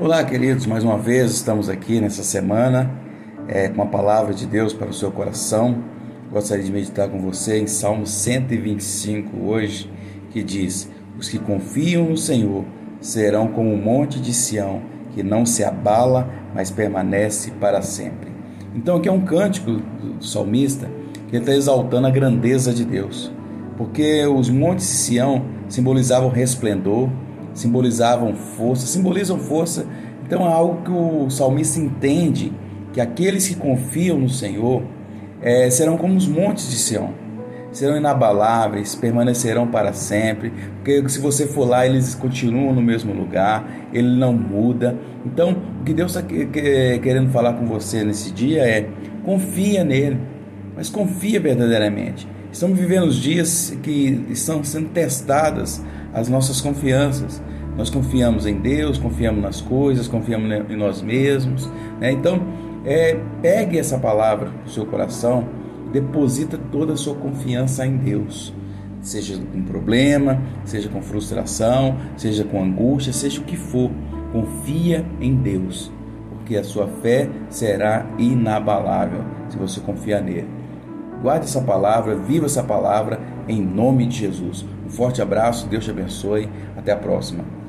Olá, queridos, mais uma vez estamos aqui nessa semana é, com a palavra de Deus para o seu coração. Gostaria de meditar com você em Salmo 125 hoje, que diz: Os que confiam no Senhor serão como o monte de Sião, que não se abala, mas permanece para sempre. Então, aqui é um cântico do salmista que está exaltando a grandeza de Deus, porque os montes de Sião simbolizavam resplendor, simbolizavam força, simbolizam força. Então é algo que o salmista entende que aqueles que confiam no Senhor é, serão como os montes de Sião, serão inabaláveis, permanecerão para sempre, porque se você for lá, eles continuam no mesmo lugar, ele não muda. Então, o que Deus está querendo falar com você nesse dia é: confia nele, mas confia verdadeiramente. Estamos vivendo os dias que estão sendo testadas as nossas confianças. Nós confiamos em Deus, confiamos nas coisas, confiamos em nós mesmos. Né? Então, é, pegue essa palavra no seu coração, deposita toda a sua confiança em Deus. Seja com problema, seja com frustração, seja com angústia, seja o que for, confia em Deus, porque a sua fé será inabalável se você confiar nele. Guarde essa palavra, viva essa palavra em nome de Jesus. Um forte abraço, Deus te abençoe. Até a próxima.